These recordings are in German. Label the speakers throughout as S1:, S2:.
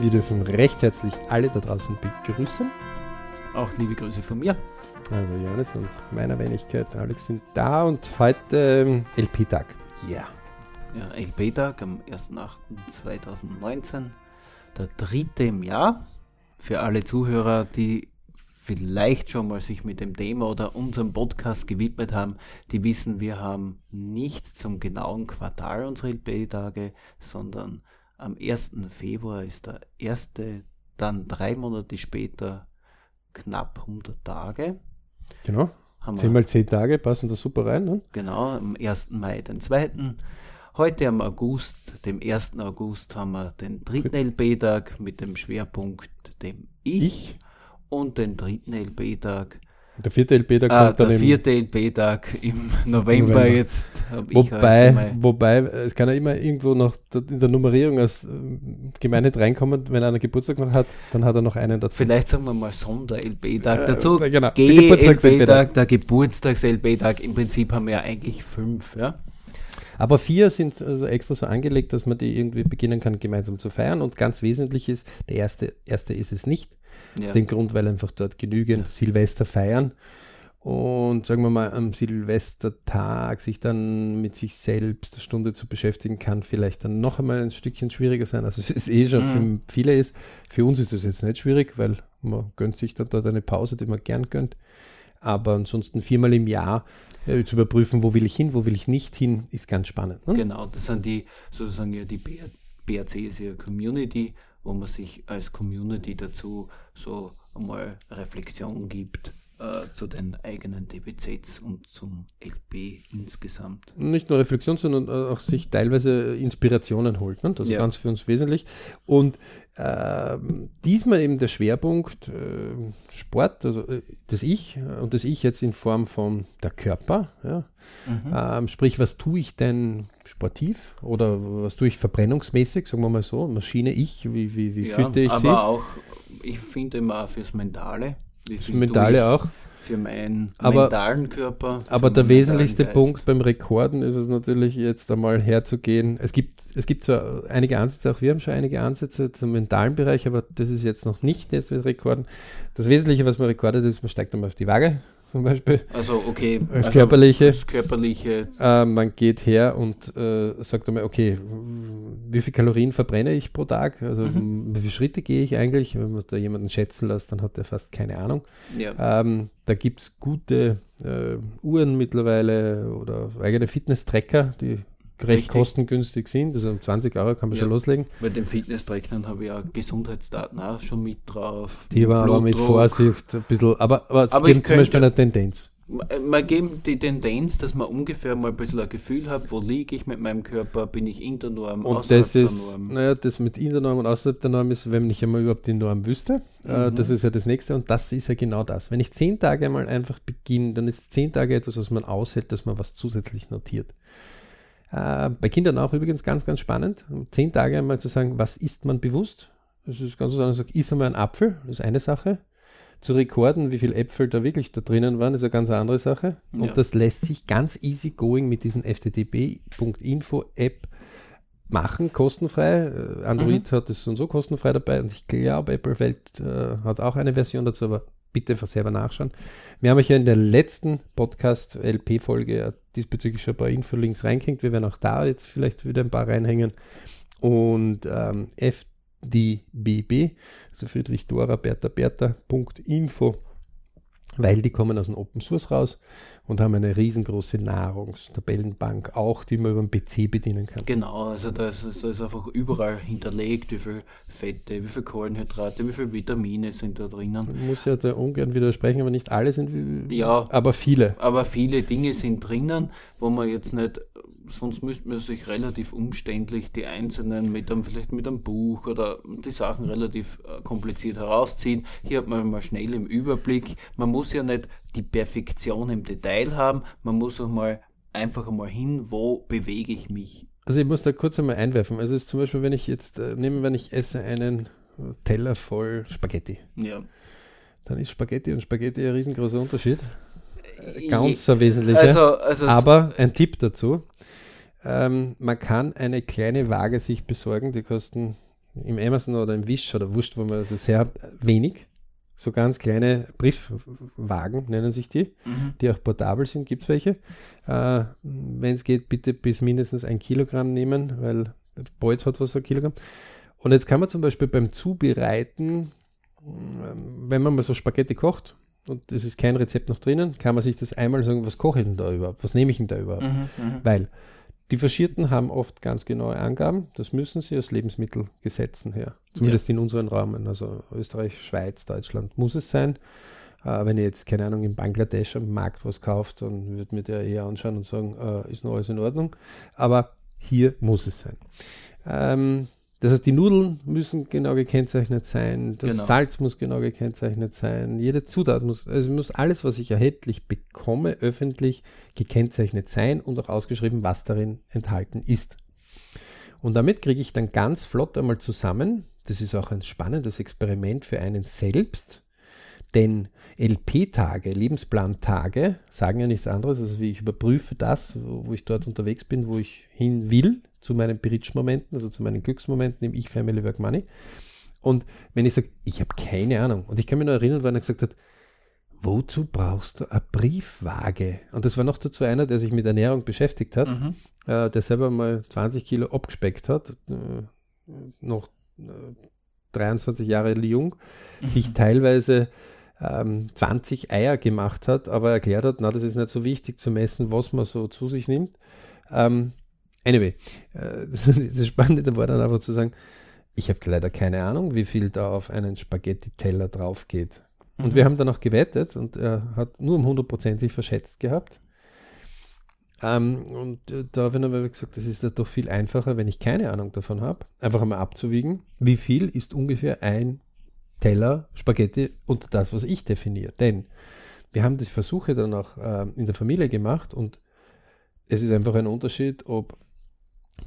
S1: Wir dürfen recht herzlich alle da draußen begrüßen.
S2: Auch liebe Grüße von mir.
S1: Also Johannes und meiner Wenigkeit, Alex sind da und heute ähm, LP-Tag.
S2: Yeah. Ja, LP-Tag am 1.8.2019, der dritte im Jahr. Für alle Zuhörer, die vielleicht schon mal sich mit dem Thema oder unserem Podcast gewidmet haben, die wissen, wir haben nicht zum genauen Quartal unsere LP-Tage, sondern am 1. Februar ist der erste, dann drei Monate später knapp 100 Tage.
S1: Genau. Haben 10 mal 10 Tage passen da super rein. Ne?
S2: Genau, am 1. Mai den zweiten. Heute am August, dem 1. August, haben wir den dritten LB-Tag mit dem Schwerpunkt dem Ich. ich und den dritten LB-Tag.
S1: Der vierte LB-Tag
S2: ah, kommt dann Der vierte LB-Tag im November, November. jetzt.
S1: Wobei, wobei, es kann ja immer irgendwo noch in der Nummerierung als äh, Gemeinde reinkommen, wenn einer Geburtstag noch hat, dann hat er noch einen dazu.
S2: Vielleicht sagen wir mal Sonder-LB-Tag äh, dazu. Äh, genau. G-LB-Tag, der Geburtstags-LB-Tag. Im Prinzip haben wir ja eigentlich fünf, ja.
S1: Aber vier sind also extra so angelegt, dass man die irgendwie beginnen kann, gemeinsam zu feiern. Und ganz wesentlich ist, der erste, erste ist es nicht. Ja. Aus dem Grund, weil einfach dort genügend ja. Silvester feiern. Und sagen wir mal, am Silvestertag sich dann mit sich selbst eine Stunde zu beschäftigen, kann vielleicht dann noch einmal ein Stückchen schwieriger sein. Also es ist eh schon mhm. für viele ist. Für uns ist das jetzt nicht schwierig, weil man gönnt sich dann dort eine Pause, die man gern gönnt. Aber ansonsten viermal im Jahr äh, zu überprüfen, wo will ich hin, wo will ich nicht hin, ist ganz spannend.
S2: Ne? Genau, das sind die sozusagen ja die BRC ist ja Community wo man sich als Community dazu so einmal Reflexion gibt äh, zu den eigenen DBZs und zum LP insgesamt.
S1: Nicht nur Reflexion, sondern auch sich teilweise Inspirationen holt. Ne? Das ist ja. ganz für uns wesentlich. Und äh, diesmal eben der Schwerpunkt äh, Sport, also äh, das Ich und das Ich jetzt in Form von der Körper. Ja? Mhm. Ähm, sprich, was tue ich denn sportiv oder was tue ich verbrennungsmäßig, sagen wir mal so, Maschine Ich, wie, wie, wie
S2: ja, fühlte ich aber sie? Aber auch, ich finde immer fürs Mentale.
S1: Fürs Mentale auch?
S2: Für meinen aber, mentalen Körper.
S1: Aber der wesentlichste Geist. Punkt beim Rekorden ist es natürlich jetzt einmal herzugehen. Es gibt, es gibt zwar einige Ansätze, auch wir haben schon einige Ansätze zum mentalen Bereich, aber das ist jetzt noch nicht jetzt mit Rekorden. Das Wesentliche, was man rekordet, ist, man steigt einmal auf die Waage, zum Beispiel.
S2: Also okay.
S1: Als also körperliche.
S2: Das körperliche.
S1: Äh, man geht her und äh, sagt einmal, okay, wie viele Kalorien verbrenne ich pro Tag? Also mhm. wie viele Schritte gehe ich eigentlich? Wenn man da jemanden schätzen lässt, dann hat er fast keine Ahnung. Ja. Ähm, da gibt es gute äh, Uhren mittlerweile oder eigene Fitness-Tracker, die recht Richtig. kostengünstig sind. Also 20 Euro kann man ja, schon loslegen.
S2: Bei den Fitness-Trackern habe ich ja Gesundheitsdaten auch schon mit drauf.
S1: Die waren aber mit Vorsicht ein bisschen, aber, aber, aber geben zum Beispiel eine Tendenz.
S2: Man geben die Tendenz, dass man ungefähr mal ein bisschen ein Gefühl hat, wo liege ich mit meinem Körper, bin ich in der Norm,
S1: und außerhalb das ist, der Norm. Naja, das mit in der Norm und außerhalb der Norm ist, wenn ich einmal überhaupt die Norm wüsste. Äh, mhm. das ist ja das nächste und das ist ja genau das. Wenn ich zehn Tage einmal einfach beginne, dann ist zehn Tage etwas, was man aushält, dass man was zusätzlich notiert. Äh, bei Kindern auch übrigens ganz, ganz spannend. Zehn Tage einmal zu sagen, was isst man bewusst? Das ist ganz so, anders. Isst einmal ein Apfel, das ist eine Sache. Zu rekorden, wie viele Äpfel da wirklich da drinnen waren, ist eine ganz andere Sache. Und ja. das lässt sich ganz easy going mit diesen ftdb.info App machen, kostenfrei. Äh, Android mhm. hat es und so kostenfrei dabei und ich glaube, Apple Welt äh, hat auch eine Version dazu, aber bitte einfach selber nachschauen. Wir haben euch ja in der letzten Podcast-LP-Folge diesbezüglich schon ein paar Infolinks reingehängt. Wir werden auch da jetzt vielleicht wieder ein paar reinhängen. Und ähm, FDBB, also Friedrich Dora Bertha Bertha.info, weil die kommen aus dem Open Source raus und haben eine riesengroße Nahrungstabellenbank auch, die man über den PC bedienen kann.
S2: Genau, also da ist, da ist einfach überall hinterlegt, wie viel Fette, wie viel Kohlenhydrate, wie viele Vitamine sind da drinnen.
S1: Man muss ja da ungern widersprechen, aber nicht alle sind, ja, aber viele.
S2: Aber viele Dinge sind drinnen, wo man jetzt nicht sonst müsste man sich relativ umständlich die einzelnen mit einem, vielleicht mit einem Buch oder die Sachen relativ äh, kompliziert herausziehen. Hier hat man mal schnell im Überblick. Man muss ja nicht die Perfektion im Detail haben, man muss auch mal einfach einmal hin, wo bewege ich mich.
S1: Also ich muss da kurz einmal einwerfen. Also ist zum Beispiel, wenn ich jetzt äh, nehme, wenn ich esse einen Teller voll Spaghetti. Ja. Dann ist Spaghetti und Spaghetti ein riesengroßer Unterschied. Äh, ganz ein wesentlicher. Also, also Aber ein Tipp dazu. Ähm, man kann eine kleine Waage sich besorgen, die kosten im Amazon oder im Wish oder wurscht, wo man das her wenig. So ganz kleine Briefwagen nennen sich die,
S2: Mhm.
S1: die auch portabel sind, gibt es welche. Äh, Wenn es geht, bitte bis mindestens ein Kilogramm nehmen, weil Beut hat was ein Kilogramm. Und jetzt kann man zum Beispiel beim Zubereiten, ähm, wenn man mal so Spaghetti kocht, und es ist kein Rezept noch drinnen, kann man sich das einmal sagen, was koche ich denn da überhaupt? Was nehme ich denn da überhaupt?
S2: Mhm. Mhm.
S1: Weil die Faschierten haben oft ganz genaue Angaben. Das müssen sie aus Lebensmittelgesetzen her. Zumindest in unseren Rahmen. Also Österreich, Schweiz, Deutschland muss es sein. Äh, wenn ihr jetzt, keine Ahnung, in Bangladesch am Markt was kauft, dann wird mir der eher anschauen und sagen, äh, ist noch alles in Ordnung. Aber hier muss es sein. Ähm, das heißt, die Nudeln müssen genau gekennzeichnet sein, das
S2: Genau.
S1: Salz muss genau gekennzeichnet sein, jede Zutat muss, also muss alles, was ich erhältlich bekomme, öffentlich gekennzeichnet sein und auch ausgeschrieben, was darin enthalten ist. Und damit kriege ich dann ganz flott einmal zusammen, das ist auch ein spannendes Experiment für einen selbst, denn LP-Tage, Lebensplantage, sagen ja nichts anderes, als wie ich überprüfe das, wo wo ich dort unterwegs bin, wo ich hin will, zu meinen Bridge-Momenten, also zu meinen Glücksmomenten im Ich Family Work Money. Und wenn ich sage, ich habe keine Ahnung, und ich kann mich noch erinnern, wann er gesagt hat, wozu brauchst du eine Briefwaage? Und das war noch dazu einer, der sich mit Ernährung beschäftigt hat,
S2: Mhm.
S1: äh, der selber mal 20 Kilo abgespeckt hat, äh, noch äh, 23 Jahre jung, sich teilweise ähm, 20 Eier gemacht hat, aber erklärt hat, na, das ist nicht so wichtig zu messen, was man so zu sich nimmt. Ähm, anyway, äh, das Spannende war dann einfach zu sagen, ich habe leider keine Ahnung, wie viel da auf einen Spaghetti-Teller drauf geht. Und
S2: Mhm.
S1: wir haben dann auch gewettet und er hat nur um 100% sich verschätzt gehabt. Ähm, und äh, da habe ich aber gesagt, das ist doch viel einfacher, wenn ich keine Ahnung davon habe, einfach einmal abzuwiegen, wie viel ist ungefähr ein Teller Spaghetti und das, was ich definiere. Denn wir haben die Versuche dann auch ähm, in der Familie gemacht und es ist einfach ein Unterschied, ob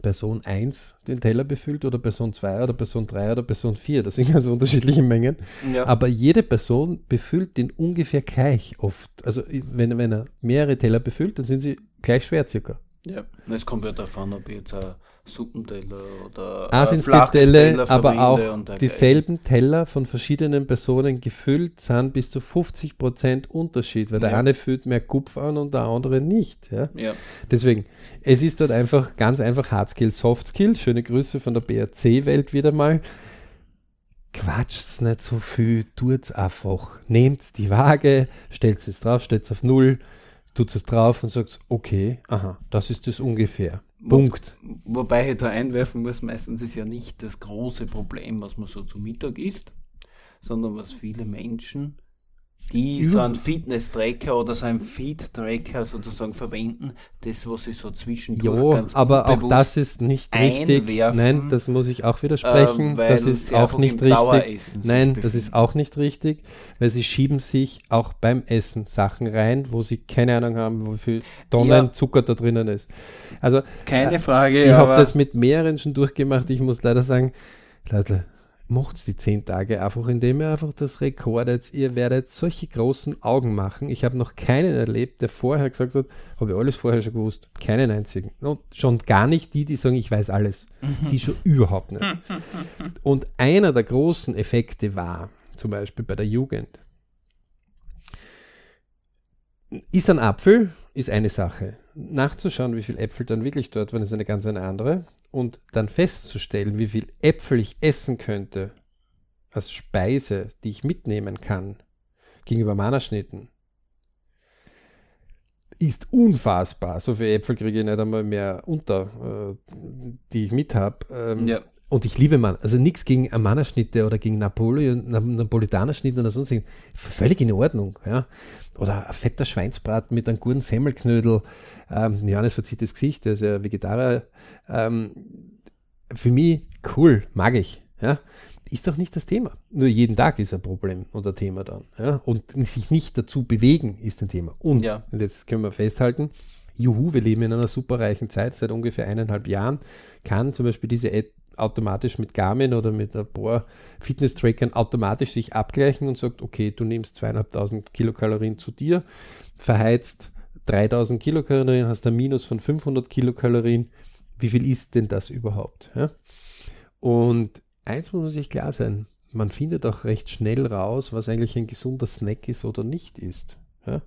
S1: Person 1 den Teller befüllt oder Person 2 oder Person 3 oder Person 4. Das sind ganz unterschiedliche Mengen.
S2: Ja.
S1: Aber jede Person befüllt den ungefähr gleich oft. Also wenn, wenn er mehrere Teller befüllt, dann sind sie gleich schwer circa.
S2: ja. Es kommt ja davon, ob ich jetzt ein Suppenteller oder
S1: A
S2: ein
S1: sind die Teller, aber auch dieselben Teller von verschiedenen Personen gefüllt sind bis zu 50% Unterschied, weil der
S2: Ja.
S1: eine füllt mehr Kupf an und der andere nicht. Ja?
S2: Ja.
S1: Deswegen, es ist dort einfach ganz einfach Hardskill, Softskill. Schöne Grüße von der BRC-Welt wieder mal. Quatscht's nicht so viel, tut's einfach. Nehmt die Waage, stellt es drauf, stellt es auf Null, tut es drauf und sagt, okay, aha, das ist es ungefähr.
S2: Wo-
S1: Punkt.
S2: Wobei ich da einwerfen muss, meistens ist ja nicht das große Problem, was man so zu Mittag isst, sondern was viele Menschen, die so einen Fitness-Tracker oder so einen Feed-Tracker sozusagen verwenden, das, was sie so zwischendurch
S1: Ja,
S2: ganz
S1: aber auch das ist nicht richtig.
S2: einwerfen,
S1: Nein, das muss ich auch widersprechen.
S2: ähm, weil
S1: das ist auch nicht richtig. Nein, das ist auch nicht richtig, weil sie schieben sich auch beim Essen Sachen rein, wo sie keine Ahnung haben, wie viel Tonnen
S2: Ja.
S1: Zucker da drinnen ist. Also
S2: Keine Frage,
S1: ich habe das mit mehreren schon durchgemacht. Ich muss leider sagen, Leute, macht's die zehn Tage einfach, indem ihr einfach das rekordet. Ihr werdet solche großen Augen machen. Ich habe noch keinen erlebt, der vorher gesagt hat, habe ich alles vorher schon gewusst. Keinen einzigen. Und schon gar nicht die, die sagen, ich weiß alles. Die schon überhaupt nicht. Und einer der großen Effekte war, zum Beispiel bei der Jugend, ist ein Apfel, ist eine Sache. Nachzuschauen, wie viel Äpfel dann wirklich dort waren, ist eine ganz eine andere. Und dann festzustellen, wie viel Äpfel ich essen könnte als Speise, die ich mitnehmen kann, gegenüber Mannerschnitten, ist unfassbar. So viele Äpfel kriege ich nicht einmal mehr unter, äh, die ich mit habe. Ähm,
S2: ja,
S1: und ich liebe Mann. Also nichts gegen Amana-Schnitte oder gegen Napoleon, Na- Napolitaner-Schnitte oder sonst. Völlig in Ordnung. Ja. Oder ein fetter Schweinsbraten mit einem guten Semmelknödel. Ähm, Johannes verzieht das Gesicht, der ist ja Vegetarier. Ähm, für mich cool, mag ich. Ja. Ist doch nicht das Thema. Nur jeden Tag ist ein Problem und ein Thema dann. Ja. Und sich nicht dazu bewegen ist ein Thema. Und,
S2: Ja.
S1: und jetzt können wir festhalten, juhu, wir leben in einer superreichen Zeit, seit ungefähr eineinhalb Jahren kann zum Beispiel diese App automatisch mit Garmin oder mit ein paar Fitness-Trackern automatisch sich abgleichen und sagt, okay, du nimmst zweieinhalbtausend Kilokalorien zu dir, verheizt 3000 Kilokalorien, hast ein Minus von 500 Kilokalorien. Wie viel ist denn das überhaupt? Ja? Und eins muss man sich klar sein, man findet auch recht schnell raus, was eigentlich ein gesunder Snack ist oder nicht ist. Ja?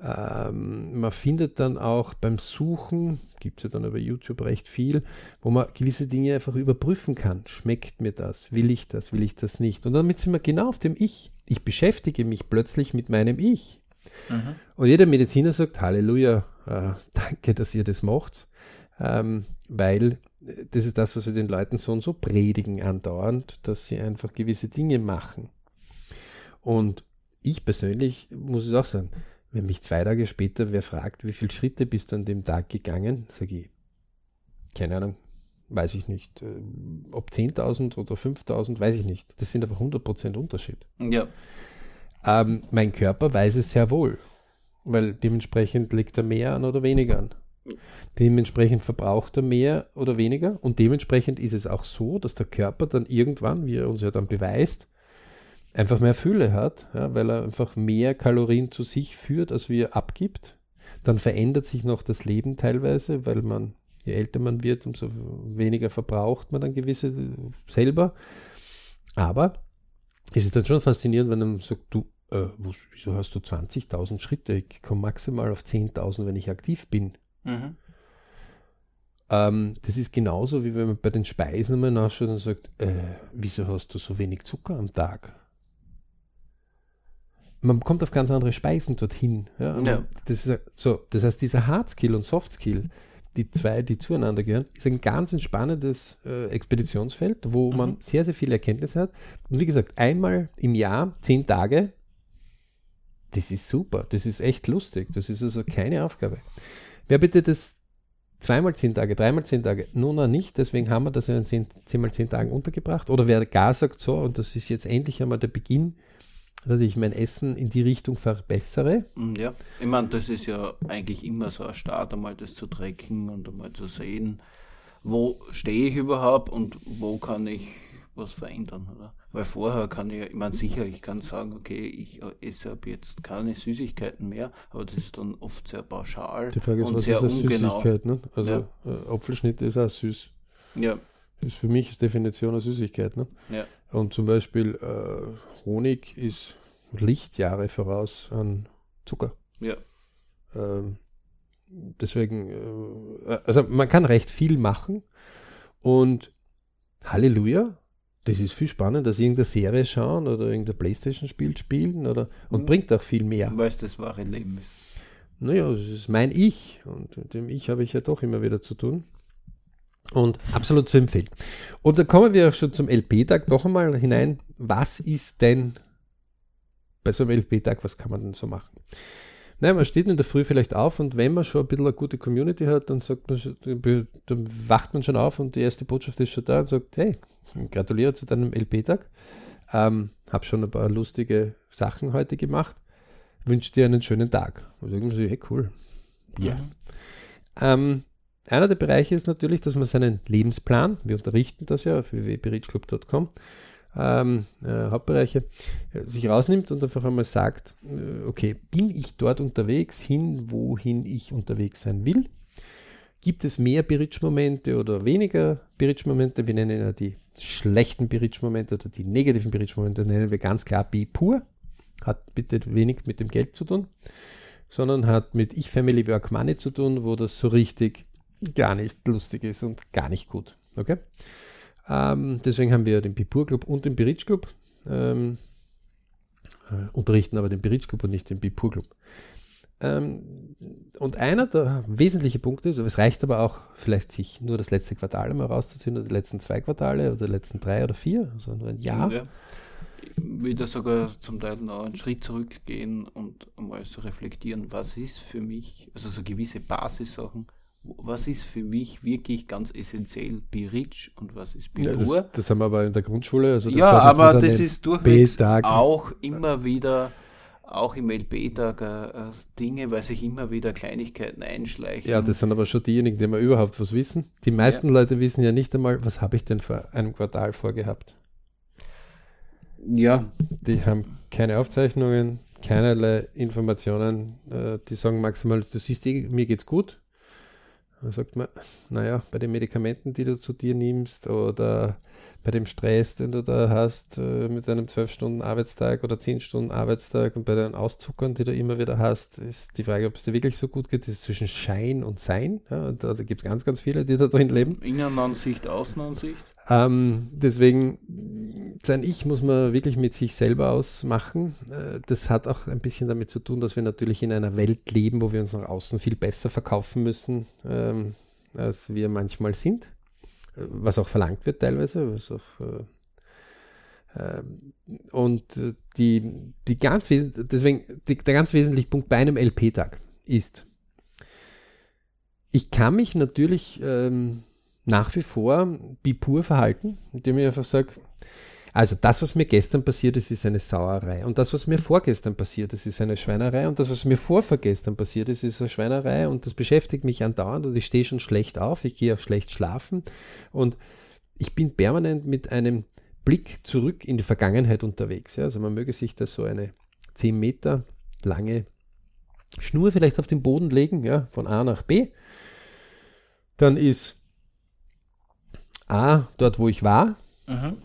S1: Ähm, man findet dann auch beim Suchen, gibt es ja dann über YouTube recht viel, wo man gewisse Dinge einfach überprüfen kann. Schmeckt mir das? Will ich das? Will ich das nicht? Und damit sind wir genau auf dem Ich. Ich beschäftige mich plötzlich mit meinem Ich. Mhm. Und jeder Mediziner sagt, Halleluja, äh, danke, dass ihr das macht, ähm, weil das ist das, was wir den Leuten so und so predigen andauernd, dass sie einfach gewisse Dinge machen. Und ich persönlich muss es auch sagen, wenn mich zwei Tage später wer fragt, wie viele Schritte bist du an dem Tag gegangen, sage ich, keine Ahnung, weiß ich nicht. Äh, ob 10.000 oder 5.000, weiß ich nicht. Das sind aber 100% Unterschied.
S2: Ja.
S1: Ähm, mein Körper weiß es sehr wohl, weil dementsprechend legt er mehr an oder weniger an. Dementsprechend verbraucht er mehr oder weniger und dementsprechend ist es auch so, dass der Körper dann irgendwann, wie er uns ja dann beweist, einfach mehr Fülle hat, ja, weil er einfach mehr Kalorien zu sich führt, als wie er abgibt. Dann verändert sich noch das Leben teilweise, weil man, je älter man wird, umso weniger verbraucht man dann gewisse selber. Aber es ist dann schon faszinierend, wenn man sagt, du, äh, wieso hast du 20.000 Schritte? Ich komme maximal auf 10.000, wenn ich aktiv bin. Mhm. Ähm, das ist genauso, wie wenn man bei den Speisen einmal nachschaut und sagt, äh, wieso hast du so wenig Zucker am Tag? Man kommt auf ganz andere Speisen dorthin. Ja? ja. Das, ist, so, das heißt, dieser Hard Skill und Soft Skill, die zwei, die zueinander gehören, ist ein ganz spannendes äh, Expeditionsfeld, wo mhm. man sehr, sehr viele Erkenntnisse hat. Und wie gesagt, einmal im Jahr, zehn Tage, das ist super, das ist echt lustig, das ist also keine Aufgabe. Wer bitte das zweimal zehn Tage, dreimal zehn Tage, nun noch nicht, deswegen haben wir das in zehn, zehnmal zehn Tagen untergebracht. Oder wer gar sagt, so, und das ist jetzt endlich einmal der Beginn, dass ich mein Essen in die Richtung verbessere.
S2: Mm, ja, ich meine, das ist ja eigentlich immer so ein Start, einmal das zu trecken und einmal zu sehen, wo stehe ich überhaupt und wo kann ich was verändern, oder? Weil vorher kann ich, ich meine sicher, ich kann sagen, okay, ich esse ab jetzt keine Süßigkeiten mehr, aber das ist dann oft sehr pauschal
S1: Die Frage ist, und was sehr ist ungenau. Süßigkeit, ne? Also ja. äh, Apfelschnitt ist auch süß.
S2: Ja.
S1: Das ist für mich ist Definition einer Süßigkeit, ne?
S2: Ja.
S1: Und zum Beispiel äh, Honig ist Lichtjahre voraus an Zucker.
S2: Ja.
S1: Ähm, deswegen, äh, also man kann recht viel machen und Halleluja, das ist viel spannender, als irgendeine Serie schauen oder irgendein Playstation-Spiel spielen oder, und mhm. bringt auch viel mehr.
S2: Weil es das wahre Leben ist.
S1: Naja, das ist mein Ich und mit dem Ich habe ich ja doch immer wieder zu tun. Und absolut zu empfehlen. Und da kommen wir auch schon zum LP-Tag noch einmal hinein. Was ist denn bei so einem LP-Tag, was kann man denn so machen? Nein, man steht in der Früh vielleicht auf und wenn man schon ein bisschen eine gute Community hat, dann sagt man, dann wacht man schon auf und die erste Botschaft ist schon da und sagt, hey, gratuliere zu deinem LP-Tag. Ähm, hab schon ein paar lustige Sachen heute gemacht. Wünsche dir einen schönen Tag. Und irgendwie so, hey, cool. Ja. Mhm. Ähm, einer der Bereiche ist natürlich, dass man seinen Lebensplan, wir unterrichten das ja auf www.berichclub.com, ähm, äh, Hauptbereiche, äh, sich rausnimmt und einfach einmal sagt, äh, okay, bin ich dort unterwegs hin, wohin ich unterwegs sein will? Gibt es mehr Bridge-Momente oder weniger Bridge-Momente? Wir nennen ja die schlechten Bridge-Momente oder die negativen Bridge-Momente, nennen wir ganz klar B pur. Hat bitte wenig mit dem Geld zu tun, sondern hat mit Ich, Family, Work, Money zu tun, wo das so richtig gar nicht lustig ist und gar nicht gut. Okay? Ähm, deswegen haben wir den Pipur Club und den Bridge Club. Ähm, äh, unterrichten aber den Bridge Club und nicht den Pipur Club. Ähm, und einer der wesentlichen Punkte ist, aber es reicht aber auch vielleicht sich nur das letzte Quartal einmal rauszuziehen oder die letzten zwei Quartale oder die letzten drei oder vier, also nur ein Jahr. Ja.
S2: Wieder sogar zum Teil noch einen Schritt zurückgehen und einmal so reflektieren, was ist für mich, also so gewisse Basissachen, was ist für mich wirklich ganz essentiell Be-Rich und was ist Be-Pur.
S1: Ja, das, das, haben wir aber in der Grundschule.
S2: Also ja, aber das ist durchwegs auch immer wieder auch im LP-Tag äh, Dinge, weil sich immer wieder Kleinigkeiten einschleichen.
S1: Ja, das sind aber schon diejenigen, die mal überhaupt was wissen. Die meisten ja. Leute wissen ja nicht einmal, was habe ich denn vor einem Quartal vorgehabt.
S2: Ja.
S1: Die haben keine Aufzeichnungen, keinerlei Informationen. Äh, die sagen maximal, du siehst, eh, mir geht's gut. Da sagt man, naja, bei den Medikamenten, die du zu dir nimmst oder bei dem Stress, den du da hast äh, mit einem 12-Stunden-Arbeitstag oder 10-Stunden-Arbeitstag und bei den Auszuckern, die du immer wieder hast, ist die Frage, ob es dir wirklich so gut geht. Das ist zwischen Schein und Sein. Ja, da, da gibt es ganz, ganz viele, die da drin leben.
S2: Innenansicht, Außenansicht.
S1: Ähm, deswegen, sein Ich muss man wirklich mit sich selber ausmachen. Äh, das hat auch ein bisschen damit zu tun, dass wir natürlich in einer Welt leben, wo wir uns nach außen viel besser verkaufen müssen, ähm, als wir manchmal sind. Äh, was auch verlangt wird teilweise. Was auch, äh, äh und die, die ganz, deswegen, die, der ganz wesentliche Punkt bei einem LP-Tag ist, ich kann mich natürlich ähm, nach wie vor bipur verhalten, indem ich einfach sage, also das, was mir gestern passiert ist, ist eine Sauerei. Und das, was mir vorgestern passiert ist, ist eine Schweinerei. Und das, was mir vorvergestern passiert ist, ist eine Schweinerei. Und das beschäftigt mich andauernd und ich stehe schon schlecht auf, ich gehe auch schlecht schlafen. Und ich bin permanent mit einem Blick zurück in die Vergangenheit unterwegs. Ja. Also man möge sich da so eine 10 Meter lange Schnur vielleicht auf den Boden legen, ja, von A nach B. Dann ist A, dort wo ich war. Mhm.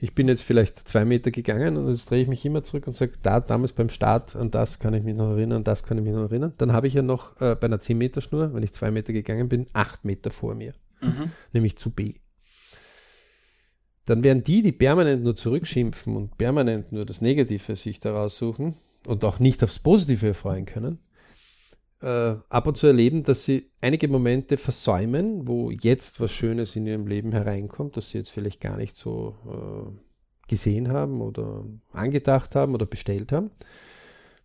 S1: Ich bin jetzt vielleicht zwei Meter gegangen und jetzt drehe ich mich immer zurück und sage, da damals beim Start, an das kann ich mich noch erinnern, an das kann ich mich noch erinnern. Dann habe ich ja noch äh, bei einer 10 Meter Schnur, wenn ich zwei Meter gegangen bin, acht Meter vor mir, mhm. nämlich zu B. Dann werden die, die permanent nur zurückschimpfen und permanent nur das Negative sich daraus suchen und auch nicht aufs Positive erfreuen können, äh, ab und zu erleben, dass sie einige Momente versäumen, wo jetzt was Schönes in ihrem Leben hereinkommt, das sie jetzt vielleicht gar nicht so äh, gesehen haben oder angedacht haben oder bestellt haben.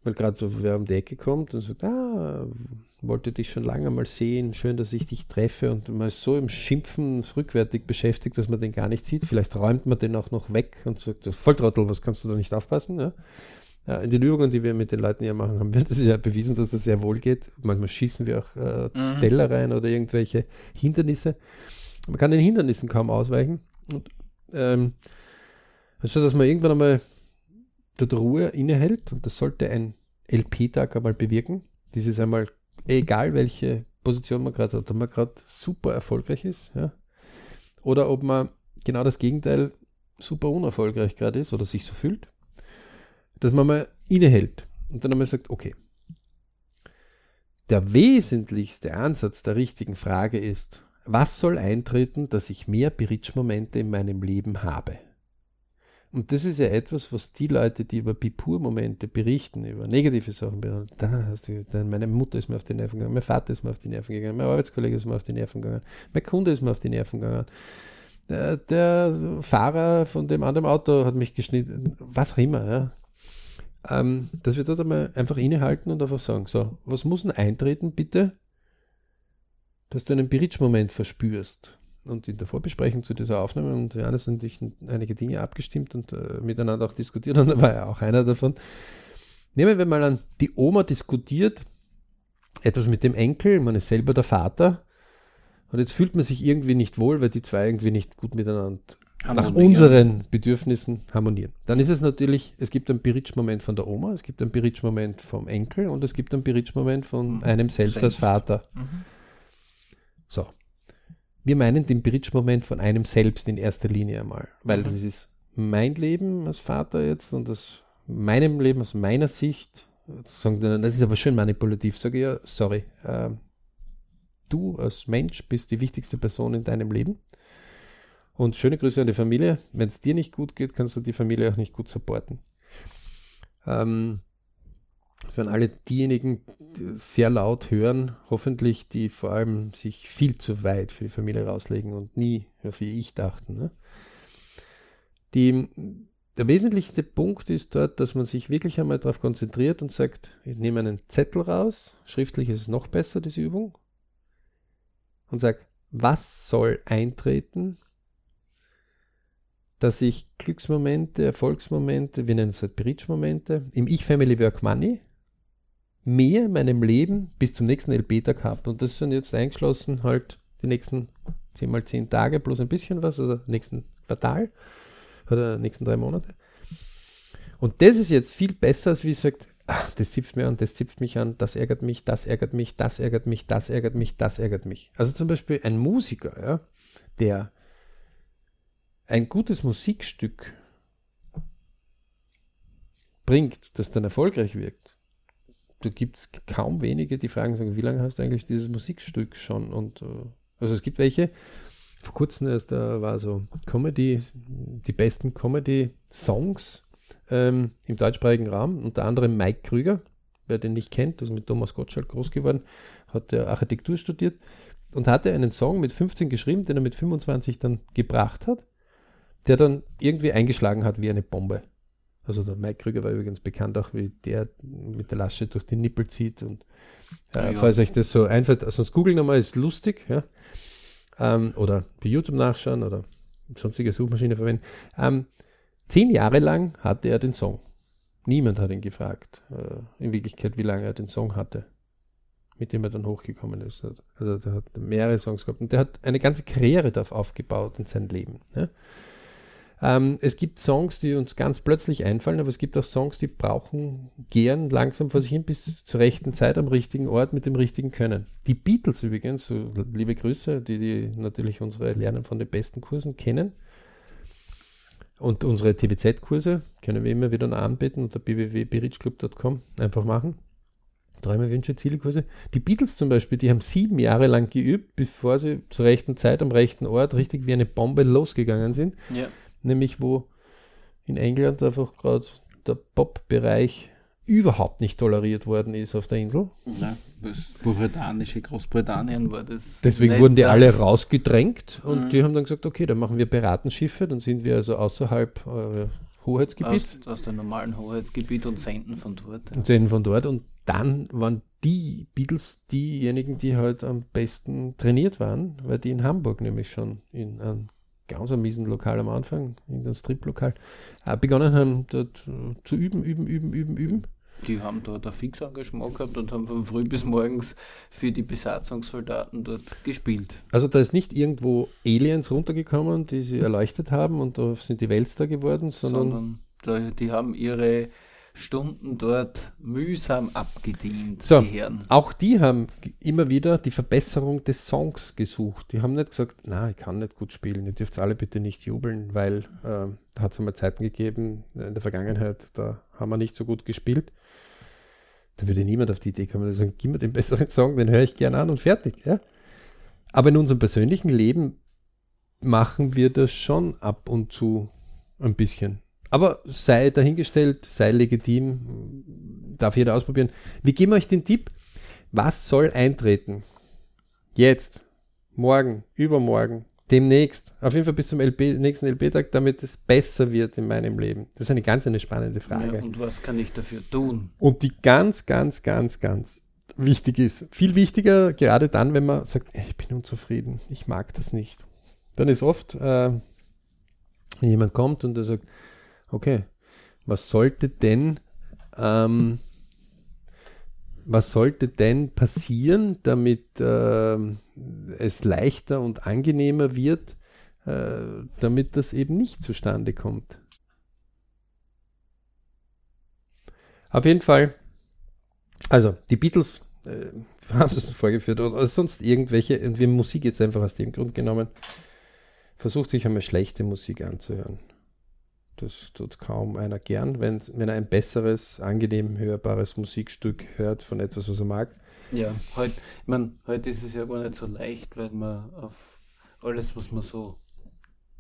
S1: Weil gerade so wer um die Ecke kommt und sagt, ah, wollte dich schon lange mal sehen, schön, dass ich dich treffe und man ist so im Schimpfen rückwärtig beschäftigt, dass man den gar nicht sieht. Vielleicht räumt man den auch noch weg und sagt, Volltrottel, was kannst du da nicht aufpassen? Ja? Ja, in den Übungen, die wir mit den Leuten ja machen, haben wir das ja bewiesen, dass das sehr wohl geht. Manchmal schießen wir auch äh, mhm. Teller rein oder irgendwelche Hindernisse. Man kann den Hindernissen kaum ausweichen. Und ähm, also, dass man irgendwann einmal dort Ruhe innehält, und das sollte ein LP-Tag einmal bewirken. Dieses einmal, egal welche Position man gerade hat, ob man gerade super erfolgreich ist, ja, oder ob man genau das Gegenteil super unerfolgreich gerade ist oder sich so fühlt dass man mal innehält und dann einmal sagt, okay, der wesentlichste Ansatz der richtigen Frage ist, was soll eintreten, dass ich mehr Bridge-Momente in meinem Leben habe? Und das ist ja etwas, was die Leute, die über Bipur-Momente berichten, über negative Sachen da hast du, da, meine Mutter ist mir auf die Nerven gegangen, mein Vater ist mir auf die Nerven gegangen, mein Arbeitskollege ist mir auf die Nerven gegangen, mein Kunde ist mir auf die Nerven gegangen, der, der Fahrer von dem anderen Auto hat mich geschnitten, was auch immer, ja ähm, dass wir dort einmal einfach innehalten und einfach sagen, so, was muss denn eintreten, bitte, dass du einen Bridge-Moment verspürst. Und in der Vorbesprechung zu dieser Aufnahme und Johannes und ich einige Dinge abgestimmt und äh, miteinander auch diskutiert und da war ja auch einer davon. Nehmen wir mal an, die Oma diskutiert etwas mit dem Enkel, man ist selber der Vater und jetzt fühlt man sich irgendwie nicht wohl, weil die zwei irgendwie nicht gut miteinander nach unseren Bedürfnissen harmonieren. Dann ist es natürlich, es gibt einen Beritsch-Moment von der Oma, es gibt einen Beritsch-Moment vom Enkel und es gibt einen Beritsch-Moment von mhm. einem selbst, selbst, als Vater. Mhm. So. Wir meinen den Beritsch-Moment von einem selbst in erster Linie einmal, weil mhm. das ist mein Leben als Vater jetzt und das meinem Leben aus meiner Sicht. Sagen das ist aber schön manipulativ, sage ich ja, sorry. Äh, du als Mensch bist die wichtigste Person in deinem Leben und schöne Grüße an die Familie. Wenn es dir nicht gut geht, kannst du die Familie auch nicht gut supporten. Ähm, für alle diejenigen, die sehr laut hören, hoffentlich, die vor allem sich viel zu weit für die Familie rauslegen und nie, wie ich dachten. Ne? Die, der wesentlichste Punkt ist dort, dass man sich wirklich einmal darauf konzentriert und sagt, ich nehme einen Zettel raus, schriftlich ist es noch besser, diese Übung, und sage, was soll eintreten, dass ich Glücksmomente, Erfolgsmomente, wir nennen es halt Bridge-Momente, im Ich Family Work Money mehr in meinem Leben bis zum nächsten LP-Tag habe. Und das sind jetzt eingeschlossen halt die nächsten 10 mal 10 Tage plus ein bisschen was, also nächsten Quartal oder nächsten drei Monate. Und das ist jetzt viel besser, als wie sagt, ach, das zipft mir an, das zipft mich an, das ärgert mich, das ärgert mich, das ärgert mich, das ärgert mich, das ärgert mich. Also zum Beispiel ein Musiker, ja, der ein gutes Musikstück bringt, das dann erfolgreich wirkt, da gibt es kaum wenige, die fragen, sagen, wie lange hast du eigentlich dieses Musikstück schon? Und äh, also es gibt welche, vor kurzem erst da war so Comedy, die besten Comedy-Songs ähm, im deutschsprachigen Raum, unter anderem Mike Krüger, wer den nicht kennt, ist mit Thomas Gottschalk groß geworden, hat der Architektur studiert und hatte einen Song mit 15 geschrieben, den er mit 25 dann gebracht hat, der dann irgendwie eingeschlagen hat wie eine Bombe. Also der Mike Krüger war übrigens bekannt auch, wie der mit der Lasche durch die Nippel zieht und äh, ja, ja. falls euch das so einfällt, sonst googeln nochmal, ist lustig, ja. Ähm, oder bei YouTube nachschauen oder sonstige Suchmaschine verwenden. Ähm, zehn Jahre lang hatte er den Song. Niemand hat ihn gefragt, äh, in Wirklichkeit, wie lange er den Song hatte, mit dem er dann hochgekommen ist. Also der hat mehrere Songs gehabt und der hat eine ganze Karriere darauf aufgebaut in sein Leben. Ja. Ähm, es gibt Songs, die uns ganz plötzlich einfallen, aber es gibt auch Songs, die brauchen gern langsam vor sich hin bis zur rechten Zeit am richtigen Ort mit dem richtigen Können. Die Beatles übrigens, so liebe Grüße, die, die natürlich unsere Lernen von den besten Kursen kennen. Und unsere TVZ-Kurse können wir immer wieder anbieten unter www.berichclub.com. Einfach machen. Träume, Wünsche, Ziele-Kurse. Die Beatles zum Beispiel, die haben sieben Jahre lang geübt, bevor sie zur rechten Zeit am rechten Ort richtig wie eine Bombe losgegangen sind. Ja nämlich wo in England einfach gerade der Pop-Bereich überhaupt nicht toleriert worden ist auf der Insel.
S2: Nein, das puritanische Großbritannien war das.
S1: Deswegen wurden die alle rausgedrängt und mhm. die haben dann gesagt, okay, dann machen wir Piratenschiffe, dann sind wir also außerhalb äh, Hoheitsgebiets.
S2: Aus, aus dem normalen Hoheitsgebiet und senden von dort.
S1: Ja. Und senden von dort und dann waren die Beatles diejenigen, die halt am besten trainiert waren, weil die in Hamburg nämlich schon in einem ganz ein miesen Lokal am Anfang, in das Strip-Lokal, äh, begonnen haben, dort äh, zu üben, üben, üben, üben, üben.
S2: Die haben dort ein Fixengagement gehabt und haben von früh bis morgens für die Besatzungssoldaten dort gespielt.
S1: Also da ist nicht irgendwo Aliens runtergekommen, die sie erleuchtet haben und da sind die Weltstar geworden, sondern, sondern
S2: da, die haben ihre Stunden dort mühsam abgedient,
S1: so, die Herren. Auch die haben immer wieder die Verbesserung des Songs gesucht. Die haben nicht gesagt, na, ich kann nicht gut spielen, ihr dürft alle bitte nicht jubeln, weil äh, da hat es einmal Zeiten gegeben in der Vergangenheit, da haben wir nicht so gut gespielt. Da würde niemand auf die Idee kommen und sagen, gib mir den besseren Song, den höre ich gern an und fertig. Ja? Aber in unserem persönlichen Leben machen wir das schon ab und zu ein bisschen. Aber sei dahingestellt, sei legitim, darf jeder ausprobieren. Wir geben euch den Tipp, was soll eintreten? Jetzt, morgen, übermorgen, demnächst, auf jeden Fall bis zum LP, nächsten LP-Tag, damit es besser wird in meinem Leben. Das ist eine ganz eine spannende Frage. Ja,
S2: und was kann ich dafür tun?
S1: Und die ganz, ganz, ganz, ganz wichtig ist, viel wichtiger, gerade dann, wenn man sagt, ich bin unzufrieden, ich mag das nicht. Dann ist oft, äh, wenn jemand kommt und der sagt, Okay. Was sollte denn, ähm, was sollte denn passieren, damit äh, es leichter und angenehmer wird, äh, damit das eben nicht zustande kommt? Auf jeden Fall, also die Beatles äh, haben das vorgeführt oder sonst irgendwelche, und wir haben Musik jetzt einfach aus dem Grund genommen, versucht sich einmal schlechte Musik anzuhören. Das tut kaum einer gern, wenn, wenn er ein besseres, angenehm hörbares Musikstück hört von etwas, was er mag.
S2: Ja, heute, ich meine, heute ist es ja gar nicht so leicht, weil man auf alles, was man so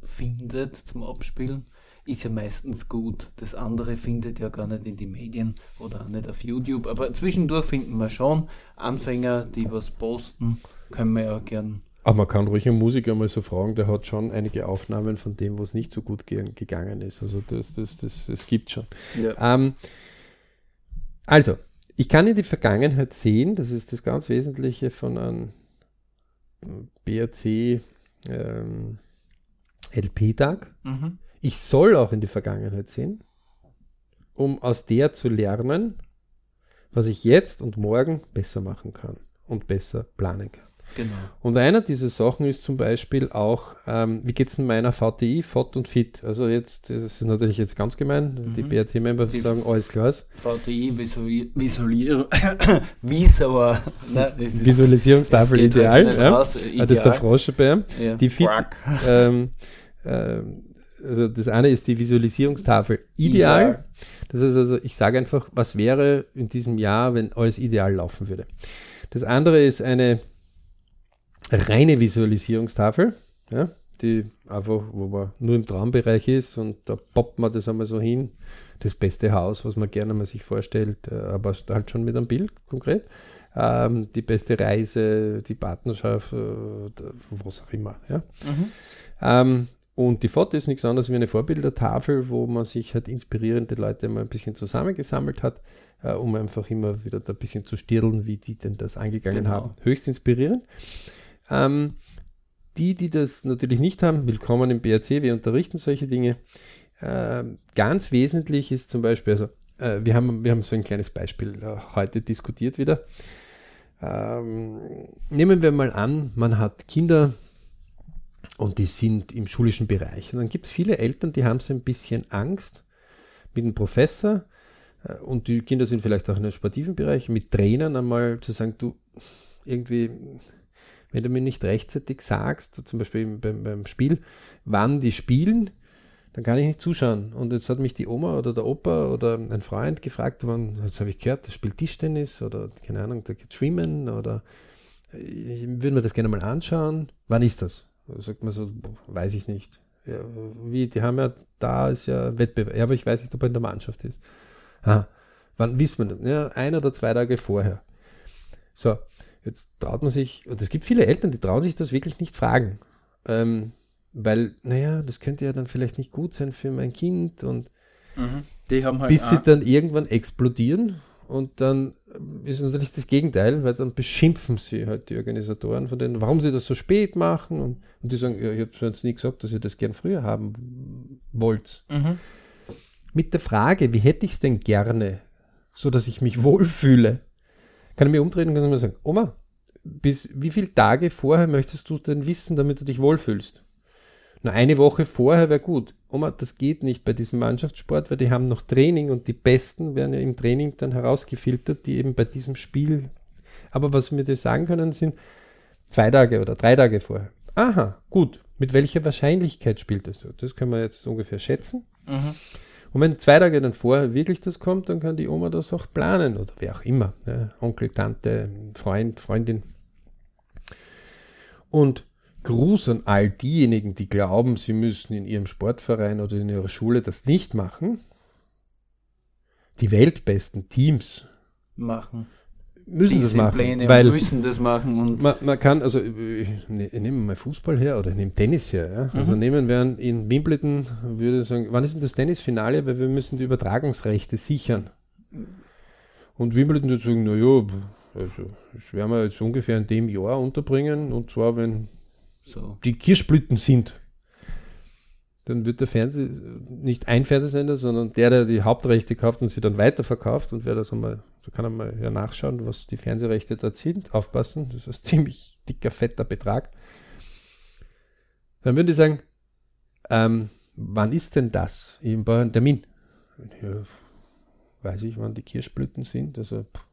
S2: findet zum Abspielen, ist ja meistens gut. Das andere findet ja gar nicht in die Medien oder auch nicht auf YouTube. Aber zwischendurch finden wir schon Anfänger, die was posten, können wir ja gern
S1: aber man kann ruhig einen Musiker mal so fragen, der hat schon einige Aufnahmen von dem, wo es nicht so gut ge gegangen ist. Also das, das, das, das gibt schon. Ja. Ähm, also, ich kann in die Vergangenheit sehen, das ist das ganz Wesentliche von einem BRC ähm, LP-Tag. Mhm. Ich soll auch in die Vergangenheit sehen, um aus der zu lernen, was ich jetzt und morgen besser machen kann und besser planen kann. Genau. Und einer dieser Sachen ist zum Beispiel auch, ähm, wie geht es in meiner VTI, FOT und FIT? Also jetzt, das ist natürlich jetzt ganz gemein, mhm. die BRT-Member sagen, alles klar.
S2: VTI, Visualisierung, Visor,
S1: ne, Visualisierungstafel ideal, halt ja. Raus, ideal. Ah, das ist der Frosch bei ja. Die FIT, ähm, ähm, also das eine ist die Visualisierungstafel ideal. ideal. Das ist also, ich sage einfach, was wäre in diesem Jahr, wenn alles ideal laufen würde. Das andere ist eine reine Visualisierungstafel, ja, die einfach, wo man nur im Traumbereich ist und da poppt man das einmal so hin. Das beste Haus, was man gerne mal sich vorstellt, äh, aber halt schon mit einem Bild konkret. Ähm, die beste Reise, die Partnerschaft, äh, was auch immer. Ja. Mhm. Ähm, und die Foto ist nichts anderes wie eine Vorbildertafel, wo man sich halt inspirierende Leute mal ein bisschen zusammengesammelt hat, äh, um einfach immer wieder da ein bisschen zu stirlen, wie die denn das angegangen genau. haben. Höchst inspirierend. Ähm, die, die das natürlich nicht haben, willkommen im BRC, wir unterrichten solche Dinge. Äh, ganz wesentlich ist zum Beispiel, also äh, wir, haben, wir haben so ein kleines Beispiel äh, heute diskutiert wieder. Ähm, nehmen wir mal an, man hat Kinder, und die sind im schulischen Bereich. Und dann gibt es viele Eltern, die haben so ein bisschen Angst mit dem Professor äh, und die Kinder sind vielleicht auch in einem sportiven Bereich, mit Trainern einmal zu sagen, du, irgendwie, wenn du mir nicht rechtzeitig sagst, zum Beispiel beim, beim Spiel, wann die spielen, dann kann ich nicht zuschauen. Und jetzt hat mich die Oma oder der Opa oder ein Freund gefragt, wann, jetzt habe ich gehört, der spielt Tischtennis oder keine Ahnung, der geht schwimmen oder ich würde mir das gerne mal anschauen. Wann ist das? sagt man so, weiß ich nicht. Ja, wie, die haben ja, da ist ja Wettbewerb, aber ich weiß nicht, ob er in der Mannschaft ist. Ah, wann wissen wir das? Ja, ein oder zwei Tage vorher. So, jetzt traut man sich, und es gibt viele Eltern, die trauen sich das wirklich nicht fragen. Ähm, weil, naja, das könnte ja dann vielleicht nicht gut sein für mein Kind und mhm. die haben halt bis sie dann irgendwann explodieren und dann ist natürlich das Gegenteil, weil dann beschimpfen sie halt die Organisatoren von denen, warum sie das so spät machen. Und, und die sagen, ja, ich habe jetzt nie gesagt, dass ihr das gern früher haben wollt. Mhm. Mit der Frage, wie hätte ich es denn gerne, so dass ich mich wohlfühle, kann ich mir umdrehen und kann mir sagen, Oma, bis wie viele Tage vorher möchtest du denn wissen, damit du dich wohlfühlst? Na, eine Woche vorher wäre gut. Oma, das geht nicht bei diesem Mannschaftssport, weil die haben noch Training und die Besten werden ja im Training dann herausgefiltert, die eben bei diesem Spiel. Aber was wir dir sagen können, sind zwei Tage oder drei Tage vorher. Aha, gut. Mit welcher Wahrscheinlichkeit spielt das? Das können wir jetzt ungefähr schätzen. Mhm. Und wenn zwei Tage dann vorher wirklich das kommt, dann kann die Oma das auch planen oder wer auch immer. Ne? Onkel, Tante, Freund, Freundin. Und Gruß an all diejenigen, die glauben, sie müssen in ihrem Sportverein oder in ihrer Schule das nicht machen. Die weltbesten Teams
S2: machen.
S1: Müssen das machen.
S2: Pläne weil müssen das machen. Und
S1: man, man kann, also ich, ne, ich nehme mal Fußball her oder ich nehme Tennis her. Ja? Also mhm. nehmen wir in Wimbledon, würde ich sagen, wann ist denn das Tennisfinale? Weil wir müssen die Übertragungsrechte sichern. Und Wimbledon würde sagen, naja, also das werden wir jetzt ungefähr in dem Jahr unterbringen. Und zwar, wenn so. die Kirschblüten sind, dann wird der Fernseh nicht ein Fernsehsender, sondern der, der die Hauptrechte kauft und sie dann weiterverkauft und wer das einmal, da kann mal ja nachschauen, was die Fernsehrechte dort sind, aufpassen, das ist ein ziemlich dicker, fetter Betrag. Dann würden die sagen, ähm, wann ist denn das? Ich brauche einen Termin. Ja, weiß ich, wann die Kirschblüten sind, also pff,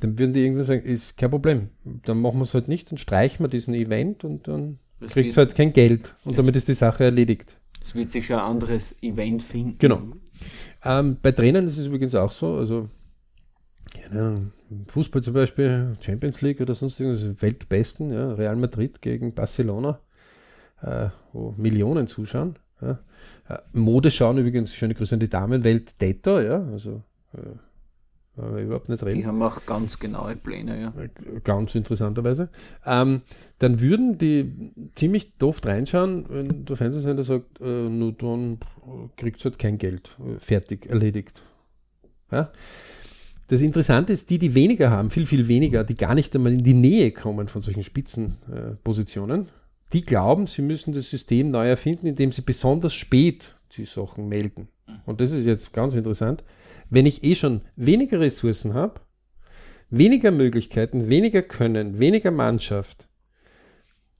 S1: dann würden die irgendwie sagen, ist kein Problem. Dann machen wir es halt nicht, dann streichen wir diesen Event und dann kriegt es halt kein Geld. Und damit ist die Sache erledigt.
S2: Es wird sich schon ein anderes Event finden.
S1: Genau. Ähm, bei Trainern ist es übrigens auch so, also keine Fußball zum Beispiel, Champions League oder sonst irgendwas, Weltbesten, ja, Real Madrid gegen Barcelona, äh, wo Millionen zuschauen. Ja. Äh, Mode schauen übrigens, schöne Grüße an die Damenwelt, Detto, ja, also äh,
S2: äh, überhaupt nicht reden. Die haben auch ganz genaue Pläne, ja.
S1: Ganz interessanterweise. Ähm, dann würden die ziemlich doof reinschauen, wenn der Fernsehsender sagt, äh, nur dann kriegt halt kein Geld. Fertig, erledigt. Ja? Das Interessante ist, die, die weniger haben, viel, viel weniger, die gar nicht einmal in die Nähe kommen von solchen Spitzenpositionen, äh, die glauben, sie müssen das System neu erfinden, indem sie besonders spät die Sachen melden. Und das ist jetzt ganz interessant wenn ich eh schon weniger Ressourcen habe, weniger Möglichkeiten, weniger Können, weniger Mannschaft,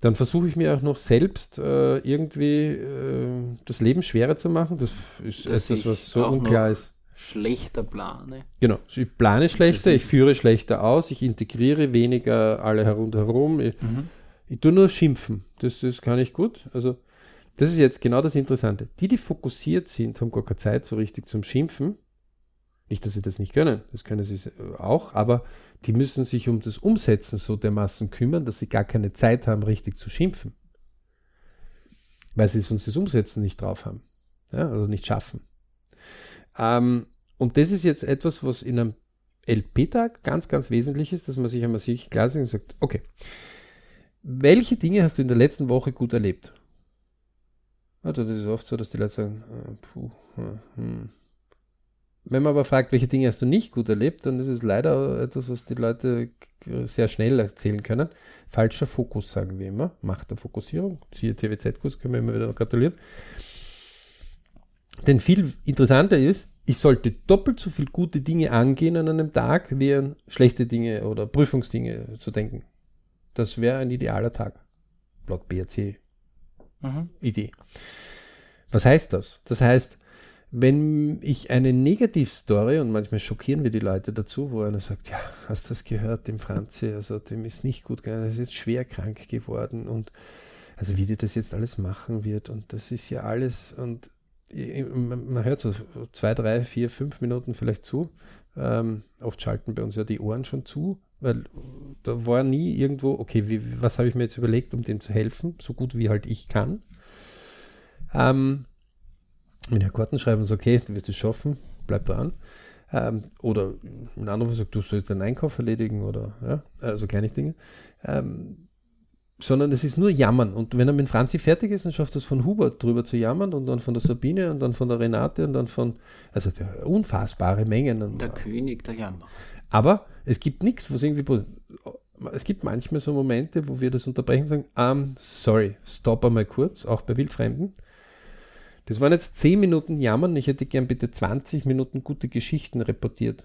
S1: dann versuche ich mir auch noch selbst äh, irgendwie äh, das Leben schwerer zu machen. Das ist
S2: Dass
S1: etwas, was so unklar ist.
S2: Schlechter plane.
S1: Genau, ich plane schlechter, ich führe schlechter aus, ich integriere weniger alle herumherum. Ich,
S2: Mhm.
S1: ich tue nur schimpfen. Das, das kann ich gut. Also, das ist jetzt genau das Interessante. Die, die fokussiert sind, haben gar keine Zeit so richtig zum Schimpfen. Nicht, dass sie das nicht können, das können sie auch, aber die müssen sich um das Umsetzen so dermaßen kümmern, dass sie gar keine Zeit haben, richtig zu schimpfen. Weil sie sonst das Umsetzen nicht drauf haben. Ja, also nicht schaffen. Ähm, und das ist jetzt etwas, was in einem LP-Tag ganz, ganz wesentlich ist, dass man sich einmal sich klar ist und sagt, okay, welche Dinge hast du in der letzten Woche gut erlebt? Also das ist oft so, dass die Leute sagen, äh, puh, hm, hm. Wenn man aber fragt, welche Dinge hast du nicht gut erlebt, dann ist es leider etwas, was die Leute sehr schnell erzählen können. Falscher Fokus, sagen wir immer. Macht der Fokussierung. Siehe TWZ-Kurs, können wir immer wieder gratulieren. Denn viel interessanter ist, ich sollte doppelt so viel gute Dinge angehen an einem Tag, wie an schlechte Dinge oder Prüfungsdinge zu denken. Das wäre ein idealer Tag. Laut BRC
S2: Mhm.
S1: Idee. Was heißt das? Das heißt, wenn ich eine Negativstory, und manchmal schockieren wir die Leute dazu, wo einer sagt, ja, hast du das gehört, dem Franzi, also dem ist nicht gut gegangen, er ist jetzt schwer krank geworden und also wie die das jetzt alles machen wird und das ist ja alles und man hört so zwei, drei, vier, fünf Minuten vielleicht zu. Ähm, oft schalten bei uns ja die Ohren schon zu, weil da war nie irgendwo, okay, wie, was habe ich mir jetzt überlegt, um dem zu helfen, so gut wie halt ich kann. Ähm, wenn Herr Karten schreiben, sagt, okay, du wirst es schaffen, bleib dran. Ähm, oder ein anderer sagt, du sollst den Einkauf erledigen oder ja, also kleine Dinge. Ähm, sondern es ist nur Jammern. Und wenn er mit Franzi fertig ist, dann schafft er es von Hubert drüber zu jammern und dann von der Sabine und dann von der Renate und dann von, also unfassbare Mengen.
S2: Der König der Jammer.
S1: aber es gibt nichts, was irgendwie. po- Es gibt manchmal so Momente, wo wir das unterbrechen und sagen: um, Sorry, stopp einmal kurz, auch bei Wildfremden. Das waren jetzt 10 Minuten Jammern, ich hätte gern bitte 20 Minuten gute Geschichten reportiert.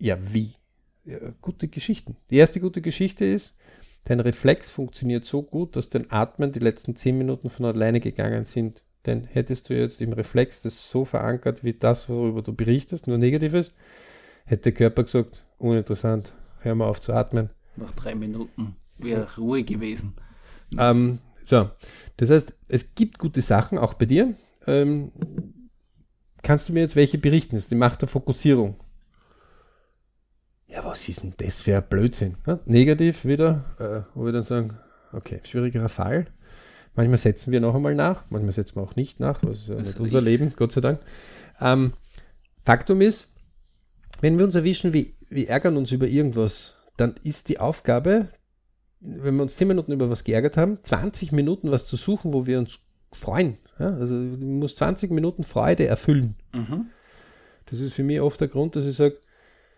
S1: Ja, wie? Ja, gute Geschichten. Die erste gute Geschichte ist, dein Reflex funktioniert so gut, dass dein Atmen die letzten 10 Minuten von alleine gegangen sind. Denn hättest du jetzt im Reflex das so verankert wie das, worüber du berichtest, nur Negatives, hätte der Körper gesagt, uninteressant, hör mal auf zu atmen.
S2: Nach drei Minuten wäre Ruhe gewesen.
S1: Ähm, so, das heißt, es gibt gute Sachen, auch bei dir. Ähm, kannst du mir jetzt welche berichten? Das ist die Macht der Fokussierung. Ja, was ist denn das für ein Blödsinn? Ne? Negativ wieder, äh, wo wir dann sagen, okay, schwierigerer Fall. Manchmal setzen wir noch einmal nach, manchmal setzen wir auch nicht nach, das ist ja
S2: Also
S1: nicht unser
S2: ich-
S1: Leben, Gott sei Dank. Ähm, Faktum ist, wenn wir uns erwischen, wir, wir ärgern uns über irgendwas, dann ist die Aufgabe, wenn wir uns 10 Minuten über was geärgert haben, 20 Minuten was zu suchen, wo wir uns freuen. Ja? Also du musst 20 Minuten Freude erfüllen.
S2: Mhm.
S1: Das ist für mich oft der Grund, dass ich sage,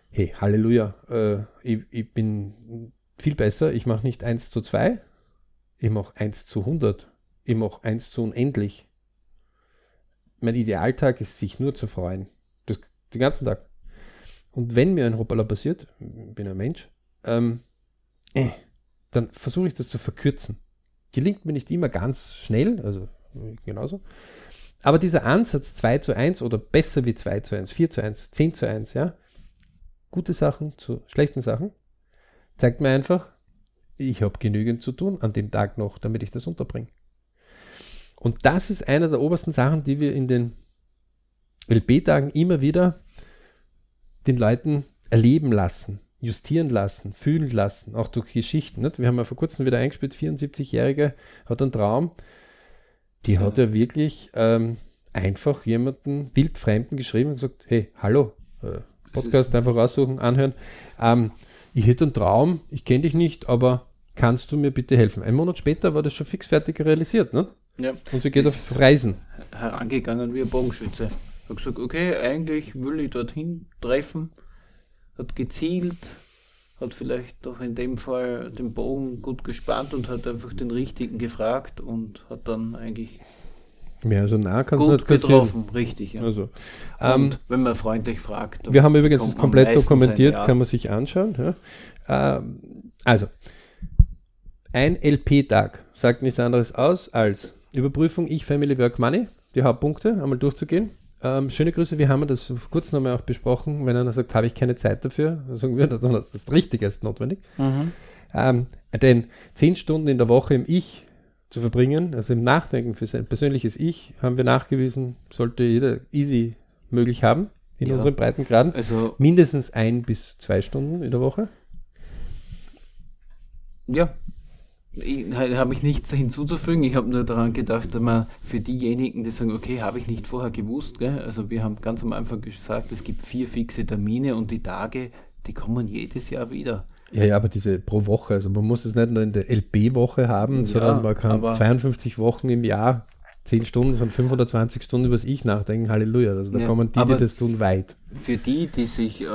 S1: hey, Halleluja, äh, ich, ich bin viel besser, ich mache nicht 1 zu 2, ich mache 1 zu 100, ich mache 1 zu unendlich. Mein Idealtag ist, sich nur zu freuen. Das, den ganzen Tag. Und wenn mir ein Hoppala passiert, ich bin ein Mensch, ähm, äh, dann versuche ich das zu verkürzen. Gelingt mir nicht immer ganz schnell, also genauso. Aber dieser Ansatz 2 zu 1 oder besser wie 2 zu 1, 4 zu 1, 10 zu 1, ja, gute Sachen zu schlechten Sachen, zeigt mir einfach, ich habe genügend zu tun an dem Tag noch, damit ich das unterbringe. Und das ist eine der obersten Sachen, die wir in den LB-Tagen immer wieder den Leuten erleben lassen, justieren lassen, fühlen lassen, auch durch Geschichten. Nicht? Wir haben ja vor kurzem wieder eingespielt, 74-Jährige hat einen Traum, die
S2: So.
S1: hat ja wirklich ähm, einfach jemanden wildfremden geschrieben und gesagt, hey, hallo, äh, Podcast
S2: ist-
S1: einfach raussuchen, anhören. Ähm, ich hätte einen Traum, ich kenne dich nicht, aber kannst du mir bitte helfen? Ein Monat später war das schon fix fertig realisiert, ne?
S2: Ja.
S1: Und sie geht
S2: Das-
S1: auf Reisen.
S2: herangegangen wie ein Bogenschütze. Hat gesagt, okay, eigentlich will ich dorthin treffen. Hat gezielt, hat vielleicht doch in dem Fall den Bogen gut gespannt und hat einfach den richtigen gefragt und hat dann eigentlich
S1: Mehr so nah kann es
S2: Gut getroffen, richtig. Ja.
S1: Also, ähm,
S2: Und wenn man freundlich fragt.
S1: wir haben übrigens das komplett dokumentiert,
S2: ein Ja.
S1: kann man sich anschauen. Ja. Ähm, also, ein LP-Tag sagt nichts anderes aus als Überprüfung Ich, Family, Work, Money, die Hauptpunkte einmal durchzugehen. Ähm, schöne Grüße, wir haben das vor kurzem nochmal auch besprochen. Wenn einer sagt, habe ich keine Zeit dafür, dann sagen wir, das ist das Richtige ist notwendig.
S2: Mhm.
S1: Ähm, denn zehn Stunden in der Woche im Ich zu verbringen, also im Nachdenken für sein persönliches Ich, haben wir nachgewiesen, sollte jeder easy möglich haben in
S2: Ja.
S1: unseren Breitengraden.
S2: Also,
S1: Mindestens ein bis zwei Stunden in der Woche.
S2: ja. Ich habe ich nichts hinzuzufügen. Ich habe nur daran gedacht, dass man für diejenigen, die sagen, okay, habe ich nicht vorher gewusst, gell? also wir haben ganz am Anfang gesagt, es gibt vier fixe Termine und die Tage, die kommen jedes Jahr wieder.
S1: Ja, ja, aber diese pro Woche, also man muss es nicht nur in der LB-Woche haben,
S2: Ja,
S1: sondern man kann
S2: aber-
S1: 52 Wochen im Jahr, 10 Stunden, von 520 Stunden übers Ich nachdenken, Halleluja. Also da
S2: Ja,
S1: kommen die, die das tun, weit.
S2: Für die, die sich äh,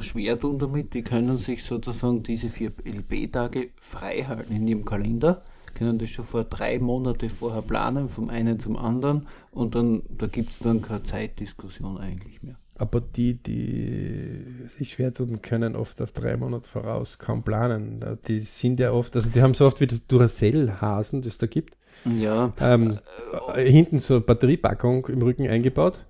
S2: schwer tun damit, die können sich sozusagen diese vier LB-Tage frei halten in ihrem Kalender, können das schon vor drei Monate vorher planen, vom einen zum anderen und dann da gibt es dann keine Zeitdiskussion eigentlich mehr.
S1: Aber die, die sich schwer tun, können oft auf drei Monate voraus kaum planen. Die sind ja oft, also die haben so oft wie das Duracell-Hasen, das da gibt,
S2: Ja,
S1: ähm, äh, hinten so eine Batteriepackung im Rücken eingebaut,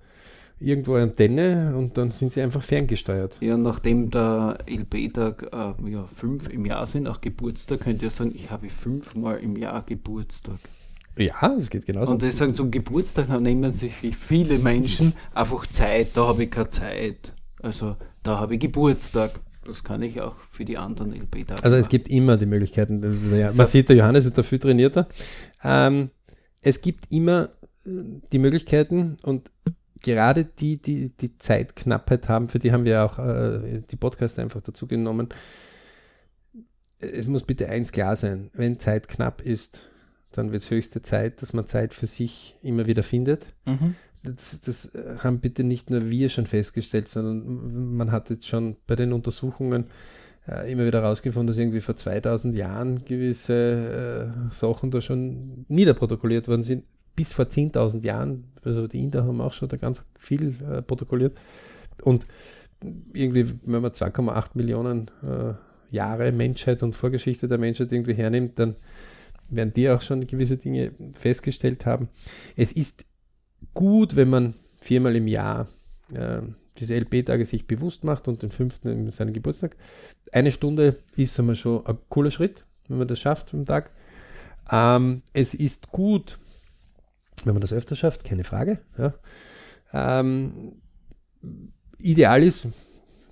S1: irgendwo eine Antenne und dann sind sie einfach ferngesteuert.
S2: ja nachdem der LB-Tag äh, ja, fünf im Jahr sind, auch Geburtstag, könnt ihr sagen, ich habe fünfmal im Jahr Geburtstag.
S1: Ja, es geht genauso.
S2: Und deswegen zum Geburtstag nehmen sich viele Menschen einfach Zeit, da habe ich keine Zeit. Also da habe ich Geburtstag. Das kann ich auch für die anderen LP-Tage
S1: Also es
S2: machen.
S1: gibt immer die Möglichkeiten. Ja,
S2: So.
S1: man sieht, der Johannes ist dafür trainierter. Ähm, es gibt immer äh, die Möglichkeiten und gerade die, die die Zeitknappheit haben, für die haben wir auch äh, die Podcasts einfach dazu genommen. Es muss bitte eins klar sein, wenn Zeit knapp ist, dann wird es höchste Zeit, dass man Zeit für sich immer wieder findet.
S2: Mhm.
S1: Das, das haben bitte nicht nur wir schon festgestellt, sondern man hat jetzt schon bei den Untersuchungen äh, immer wieder herausgefunden, dass irgendwie vor 2000 Jahren gewisse äh, Sachen da schon niederprotokolliert worden sind. Bis vor 10.000 Jahren, also die Inder haben auch schon da ganz viel äh, protokolliert. Und irgendwie, wenn man 2,8 Millionen äh, Jahre Menschheit und Vorgeschichte der Menschheit irgendwie hernimmt, dann werden die auch schon gewisse Dinge festgestellt haben. Es ist gut, wenn man viermal im Jahr äh, diese LP-Tage sich bewusst macht und den fünften in seinen Geburtstag. Eine Stunde ist einmal schon ein cooler Schritt, wenn man das schafft am Tag. Ähm, es ist gut, wenn man das öfter schafft, keine Frage. Ja. Ähm, ideal ist,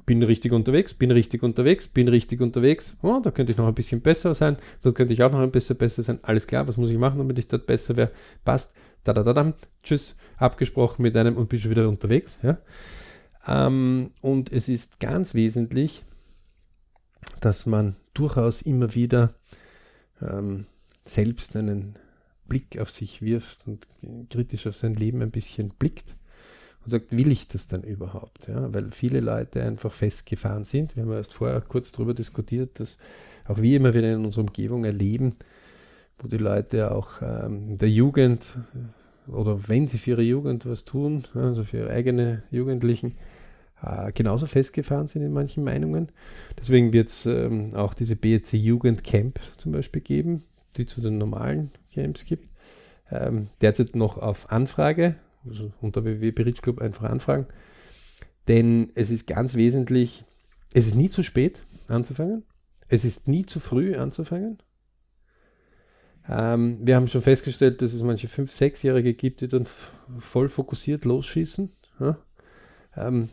S1: bin richtig unterwegs, bin richtig unterwegs, bin richtig unterwegs. Oh, da könnte ich noch ein bisschen besser sein, dort könnte ich auch noch ein bisschen besser sein. Alles klar, was muss ich machen, damit ich dort besser wäre? Passt. Da, da, da, da. Tschüss, abgesprochen mit einem und bin schon wieder unterwegs. Ja? Ähm, und es ist ganz wesentlich, dass man durchaus immer wieder ähm, selbst einen Blick auf sich wirft und kritisch auf sein Leben ein bisschen blickt und sagt, will ich das dann überhaupt? Ja, weil viele Leute einfach festgefahren sind. Wir haben erst vorher kurz darüber diskutiert, dass auch wir immer wieder in unserer Umgebung erleben, wo die Leute auch ähm, der Jugend oder wenn sie für ihre Jugend was tun, also für ihre eigene Jugendlichen, äh, genauso festgefahren sind in manchen Meinungen. Deswegen wird es ähm, auch diese BEC Jugend Camp zum Beispiel geben, die zu den normalen Camps gibt. Ähm, derzeit noch auf Anfrage, also unter www.Bridge Club einfach anfragen. Denn es ist ganz wesentlich, es ist nie zu spät anzufangen. Es ist nie zu früh anzufangen. Ähm, wir haben schon festgestellt, dass es manche 5-, 6-Jährige gibt, die dann voll fokussiert losschießen. Ja? Ähm,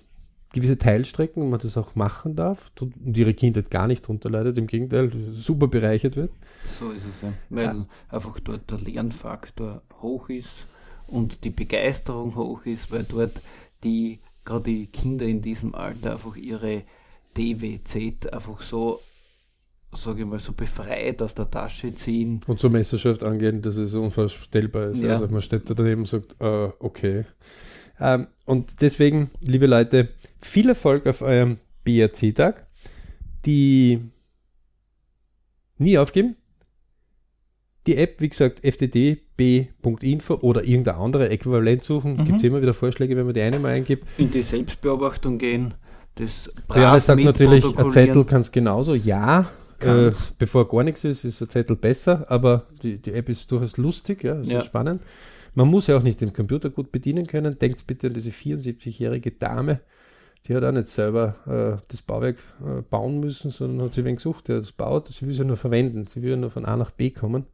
S1: gewisse Teilstrecken, wo man das auch machen darf und ihre Kindheit gar nicht drunter leidet, im Gegenteil, super bereichert wird.
S2: So ist es ja. Weil
S1: Ja.
S2: einfach dort der Lernfaktor hoch ist und die Begeisterung hoch ist, weil dort die, gerade die Kinder in diesem Alter einfach ihre DWZ einfach so, sage ich mal, so befreit aus der Tasche ziehen.
S1: Und zur Meisterschaft angehen, dass es unvorstellbar ist.
S2: Ja.
S1: Also man steht da daneben und sagt, äh, okay. Ähm, und deswegen, liebe Leute, viel Erfolg auf eurem BRC-Tag. Die nie aufgeben, die App, wie gesagt, fddb.info oder irgendein andere Äquivalent suchen. Mhm. Gibt es immer wieder Vorschläge, wenn man die eine mal eingibt.
S2: In die Selbstbeobachtung gehen. Das
S1: brav sagt natürlich, ein Zettel kann es genauso. Ja, äh, bevor gar nichts ist, ist ein Zettel besser, aber die, die App ist durchaus lustig, ja, ist ja. spannend. Man muss ja auch nicht den Computer gut bedienen können. Denkt bitte an diese 74-jährige Dame, die hat auch nicht selber äh, das Bauwerk äh, bauen müssen, sondern hat sie wen gesucht, der das baut. Sie will es ja nur verwenden. Sie will ja nur von A nach B kommen.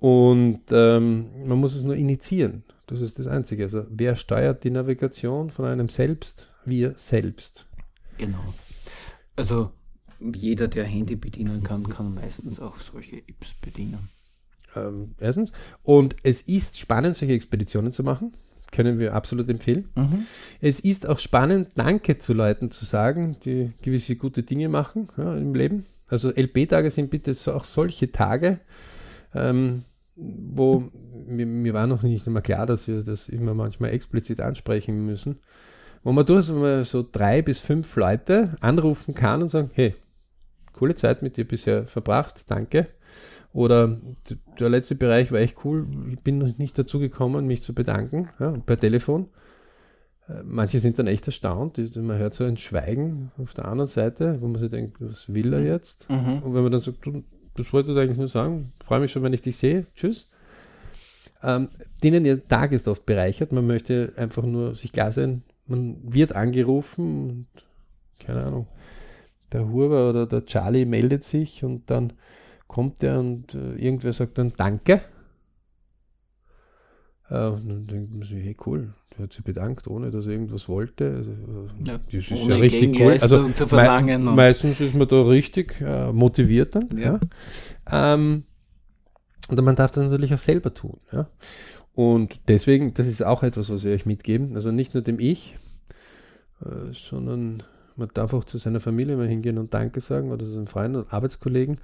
S1: Und ähm, man muss es nur initiieren. Das ist das Einzige. Also wer steuert die Navigation von einem selbst? Wir selbst.
S2: Genau. Also jeder, der Handy bedienen kann, kann meistens auch solche Apps bedienen.
S1: Ähm, erstens. Und es ist spannend, solche Expeditionen zu machen. Können wir absolut empfehlen. Mhm. Es ist auch spannend, Danke zu Leuten zu sagen, die gewisse gute Dinge machen ja, im Leben. Also LP-Tage sind bitte so, auch solche Tage, ähm, wo mir, mir, war noch nicht immer klar, dass wir das immer manchmal explizit ansprechen müssen, wo man durchaus so drei bis fünf Leute anrufen kann und sagen, hey, coole Zeit mit dir bisher verbracht, danke. Oder der letzte Bereich war echt cool, ich bin noch nicht dazu gekommen, mich zu bedanken, ja, per Telefon. Äh, manche sind dann echt erstaunt, man hört so ein Schweigen auf der anderen Seite, wo man sich denkt, was will er mhm. jetzt? Mhm. Und wenn man dann sagt, du, das wollte ich eigentlich nur sagen, freue mich schon, wenn ich dich sehe, tschüss. Ähm, denen ihr Tag ist oft bereichert, man möchte einfach nur sich klar sein, man wird angerufen und keine Ahnung, der Huber oder der Charlie meldet sich und dann kommt er und äh, irgendwer sagt dann Danke. Äh, und dann denkt man sich, hey cool, der hat sich bedankt, ohne dass er irgendwas wollte. Also,
S2: äh, ja, das ist ja richtig cool. Also, zu verlangen.
S1: Me meistens ist man da richtig äh, motiviert dann. Ja. ja. Ähm, und man darf das natürlich auch selber tun. Ja. Und deswegen, das ist auch etwas, was wir euch mitgeben. Also nicht nur dem Ich, äh, sondern man darf auch zu seiner Familie mal hingehen und Danke sagen oder zu seinen Freunden und Arbeitskollegen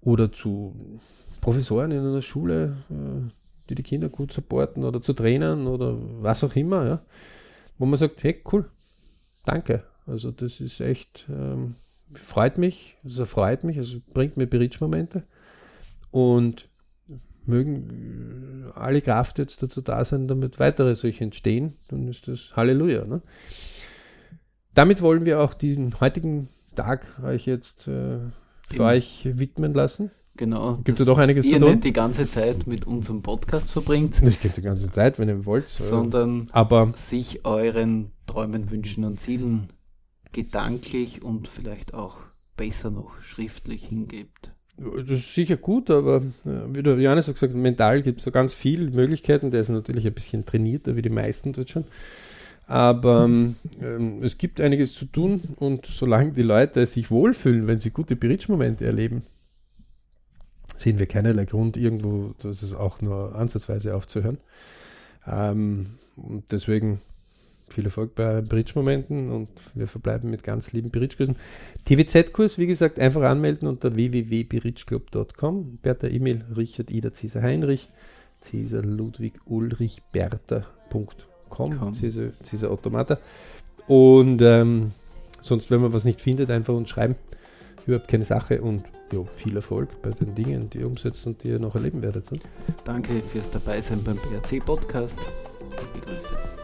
S1: oder zu Professoren in einer Schule, äh, die die Kinder gut supporten oder zu Trainern oder was auch immer, ja, wo man sagt, hey, cool, danke. Also das ist echt, ähm, freut mich, es erfreut mich, es bringt mir Berichtsmomente und mögen alle Kraft jetzt dazu da sein, damit weitere solche entstehen, dann ist das Halleluja. Ne? Damit wollen wir auch diesen heutigen Tag euch jetzt äh, für euch widmen lassen.
S2: Genau.
S1: Gibt es doch einiges
S2: ihr zu tun. nicht die ganze Zeit mit unserem Podcast verbringt.
S1: Nicht die ganze Zeit, wenn ihr wollt.
S2: Sondern
S1: aber
S2: sich euren Träumen, Wünschen und Zielen gedanklich und vielleicht auch besser noch schriftlich hingebt.
S1: Das ist sicher gut, aber äh, wie der Johannes hat gesagt, mental gibt es so ganz viele Möglichkeiten. Der ist natürlich ein bisschen trainierter wie die meisten dort schon. Aber ähm, es gibt einiges zu tun und solange die Leute sich wohlfühlen, wenn sie gute Bridge-Momente erleben, sehen wir keinerlei Grund, irgendwo das auch nur ansatzweise aufzuhören. Ähm, und deswegen viel Erfolg bei Bridge-Momenten und wir verbleiben mit ganz lieben Bridge-Kursen. TWZ-Kurs, wie gesagt, einfach anmelden unter www.bridgeclub.com. Bertha E-Mail Richard Ida Cäsar Heinrich, Cäsar Ludwig Ulrich Bertha.com com, diese, diese Automata. Und ähm, sonst, wenn man was nicht findet, einfach uns schreiben. Überhaupt keine Sache und jo, viel Erfolg bei den Dingen, die ihr umsetzen und die ihr noch erleben werdet. Ne?
S2: Danke fürs Dabeisein beim BRC Podcast. Liebe Grüße.